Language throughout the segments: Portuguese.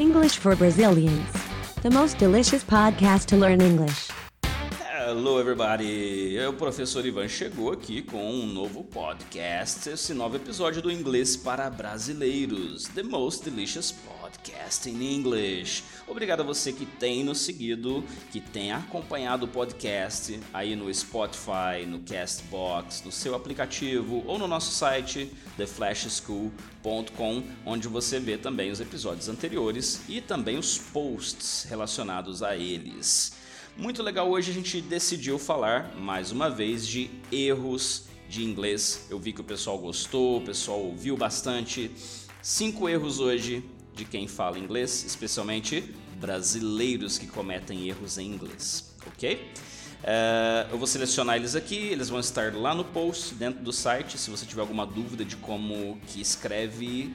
English for Brazilians. The most delicious podcast to learn English. Hello, everybody! O professor Ivan chegou aqui com um novo podcast, esse novo episódio do Inglês para Brasileiros, The Most Delicious Podcast in English. Obrigado a você que tem nos seguido, que tem acompanhado o podcast aí no Spotify, no Castbox, no seu aplicativo ou no nosso site, theflashschool.com, onde você vê também os episódios anteriores e também os posts relacionados a eles. Muito legal, hoje a gente decidiu falar mais uma vez de erros de inglês. Eu vi que o pessoal gostou, o pessoal ouviu bastante. Cinco erros hoje de quem fala inglês, especialmente brasileiros que cometem erros em inglês, ok? Uh, eu vou selecionar eles aqui, eles vão estar lá no post dentro do site. Se você tiver alguma dúvida de como que escreve,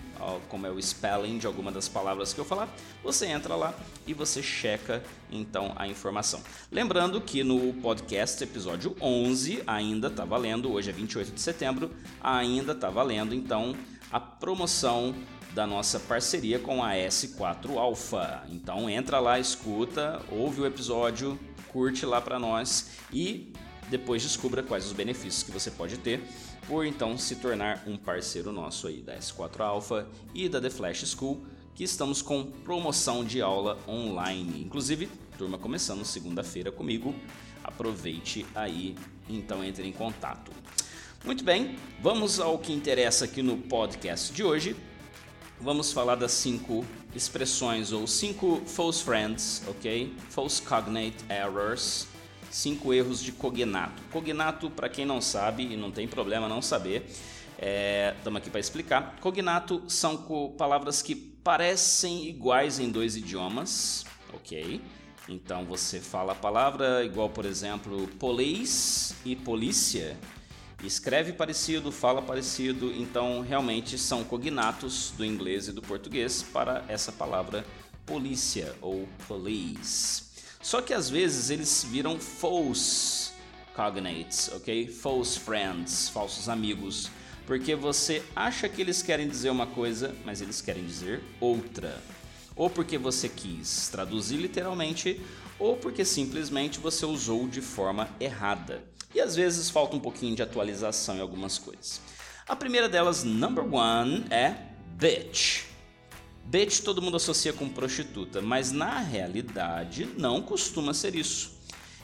como é o spelling de alguma das palavras que eu falar, você entra lá e você checa então a informação. Lembrando que no podcast episódio 11 ainda está valendo, hoje é 28 de setembro, ainda está valendo então a promoção da nossa parceria com a S4 Alpha. Então entra lá, escuta, ouve o episódio, curte lá para nós e depois descubra quais os benefícios que você pode ter por então se tornar um parceiro nosso aí da S4 Alpha e da The Flash School, que estamos com promoção de aula online. Inclusive, turma começando segunda-feira comigo. Aproveite aí, então entre em contato. Muito bem, vamos ao que interessa aqui no podcast de hoje. Vamos falar das cinco expressões ou cinco false friends, ok? False cognate errors, cinco erros de cognato. Cognato, para quem não sabe e não tem problema não saber, estamos é, aqui para explicar. Cognato são palavras que parecem iguais em dois idiomas, ok? Então você fala a palavra igual, por exemplo, police e polícia escreve parecido, fala parecido, então realmente são cognatos do inglês e do português para essa palavra polícia ou police. Só que às vezes eles viram false cognates, ok? False friends, falsos amigos, porque você acha que eles querem dizer uma coisa, mas eles querem dizer outra. Ou porque você quis traduzir literalmente, ou porque simplesmente você usou de forma errada e às vezes falta um pouquinho de atualização em algumas coisas. A primeira delas, number one, é bitch. Bitch todo mundo associa com prostituta, mas na realidade não costuma ser isso.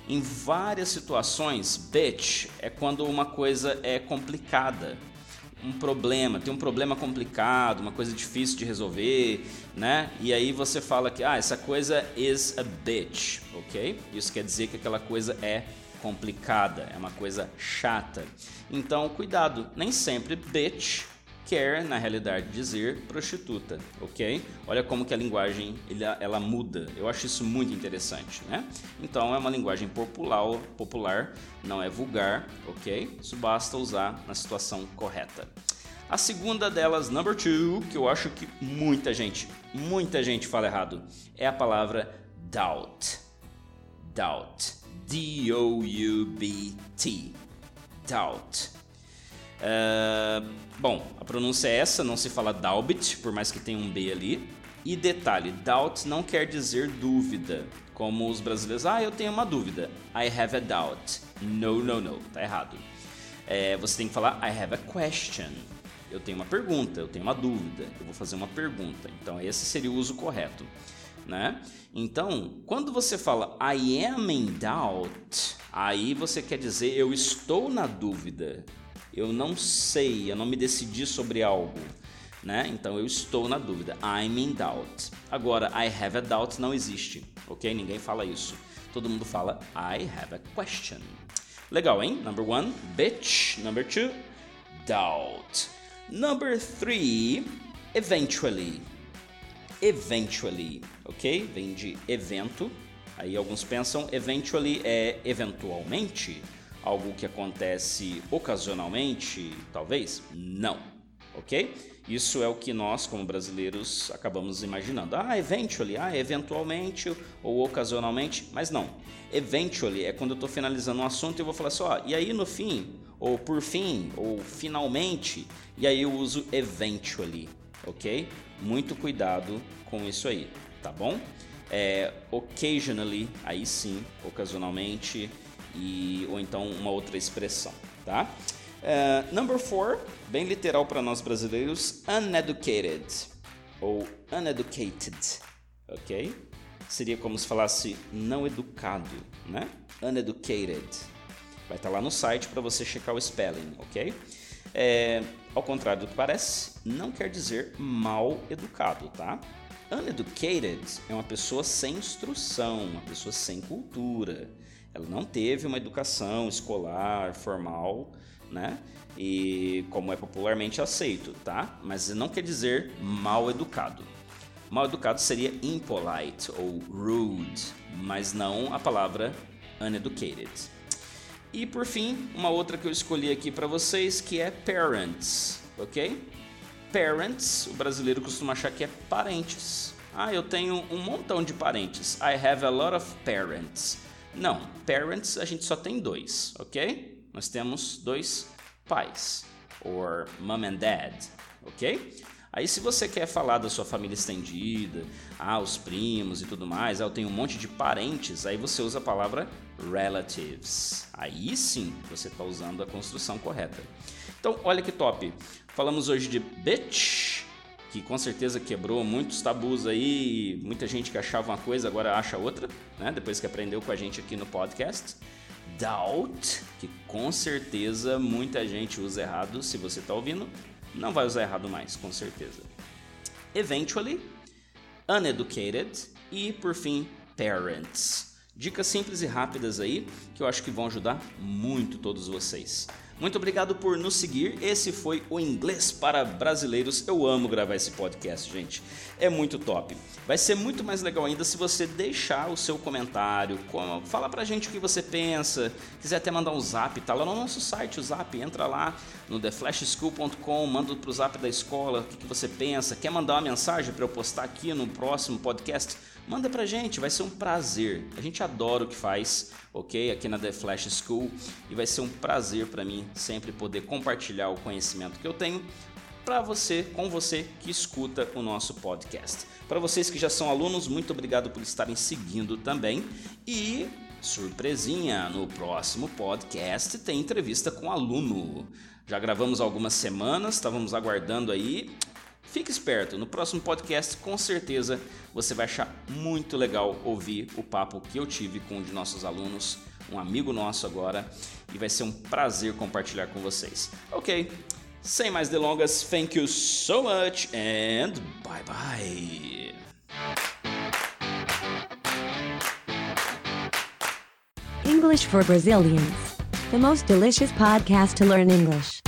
Em várias situações, bitch é quando uma coisa é complicada, um problema, tem um problema complicado, uma coisa difícil de resolver, né? E aí você fala que ah, essa coisa is a bitch, ok? Isso quer dizer que aquela coisa é complicada, é uma coisa chata. Então, cuidado, nem sempre bitch quer, na realidade, dizer prostituta, ok? Olha como que a linguagem ela, ela muda. Eu acho isso muito interessante, né? Então, é uma linguagem popular, popular, não é vulgar, ok? Isso basta usar na situação correta. A segunda delas, number two, que eu acho que muita gente, muita gente fala errado, é a palavra doubt. Doubt. D-O-U-B-T. Doubt. Uh, bom, a pronúncia é essa, não se fala Daubit, por mais que tenha um B ali. E detalhe, doubt não quer dizer dúvida, como os brasileiros, ah, eu tenho uma dúvida. I have a doubt. No, no, no, tá errado. É, você tem que falar I have a question. Eu tenho uma pergunta, eu tenho uma dúvida, eu vou fazer uma pergunta. Então, esse seria o uso correto né? Então, quando você fala I am in doubt, aí você quer dizer eu estou na dúvida, eu não sei, eu não me decidi sobre algo, né? Então eu estou na dúvida. I'm in doubt. Agora, I have a doubt não existe, ok? Ninguém fala isso. Todo mundo fala I have a question. Legal, hein? Number one, bitch. Number two, doubt. Number three, eventually eventually, ok? Vem de evento. Aí alguns pensam eventually é eventualmente, algo que acontece ocasionalmente, talvez? Não, ok? Isso é o que nós, como brasileiros, acabamos imaginando. Ah, eventually, ah, eventualmente ou ocasionalmente, mas não. Eventually é quando eu estou finalizando um assunto e eu vou falar só, assim, e aí no fim, ou por fim, ou finalmente, e aí eu uso eventually, ok? Muito cuidado com isso aí. tá bom? É, occasionally, aí sim, ocasionalmente, e, ou então uma outra expressão, tá? Uh, number four, bem literal para nós brasileiros, uneducated ou uneducated, ok? Seria como se falasse não educado, né? Uneducated. Vai estar tá lá no site para você checar o spelling, ok? É, ao contrário do que parece, não quer dizer mal educado, tá? Uneducated é uma pessoa sem instrução, uma pessoa sem cultura. Ela não teve uma educação escolar formal, né? E como é popularmente aceito, tá? Mas não quer dizer mal educado. Mal educado seria impolite ou rude, mas não a palavra uneducated. E por fim, uma outra que eu escolhi aqui para vocês que é parents, ok? Parents, o brasileiro costuma achar que é parentes. Ah, eu tenho um montão de parentes. I have a lot of parents. Não, parents a gente só tem dois, ok? Nós temos dois pais, or mom and dad, ok? Aí se você quer falar da sua família estendida, ah, os primos e tudo mais, ah, eu tenho um monte de parentes, aí você usa a palavra relatives. Aí sim você está usando a construção correta. Então, olha que top. Falamos hoje de bitch, que com certeza quebrou muitos tabus aí, muita gente que achava uma coisa agora acha outra, né? Depois que aprendeu com a gente aqui no podcast. Doubt, que com certeza muita gente usa errado, se você está ouvindo, não vai usar errado mais, com certeza. Eventually, uneducated e, por fim, parents. Dicas simples e rápidas aí que eu acho que vão ajudar muito todos vocês. Muito obrigado por nos seguir. Esse foi o Inglês para Brasileiros. Eu amo gravar esse podcast, gente. É muito top. Vai ser muito mais legal ainda se você deixar o seu comentário, falar pra gente o que você pensa, quiser até mandar um zap, tá lá no nosso site, o zap, entra lá no theflashschool.com, manda pro zap da escola o que você pensa, quer mandar uma mensagem para eu postar aqui no próximo podcast? Manda pra gente, vai ser um prazer. A gente adora o que faz, ok? Aqui na The Flash School e vai ser um prazer para mim sempre poder compartilhar o conhecimento que eu tenho para você, com você que escuta o nosso podcast. Para vocês que já são alunos, muito obrigado por estarem seguindo também e surpresinha, no próximo podcast tem entrevista com aluno. Já gravamos algumas semanas, estávamos aguardando aí Fique esperto, no próximo podcast com certeza você vai achar muito legal ouvir o papo que eu tive com um de nossos alunos, um amigo nosso agora, e vai ser um prazer compartilhar com vocês. Ok, sem mais delongas, thank you so much and bye bye. English for Brazilians, the most delicious podcast to learn English.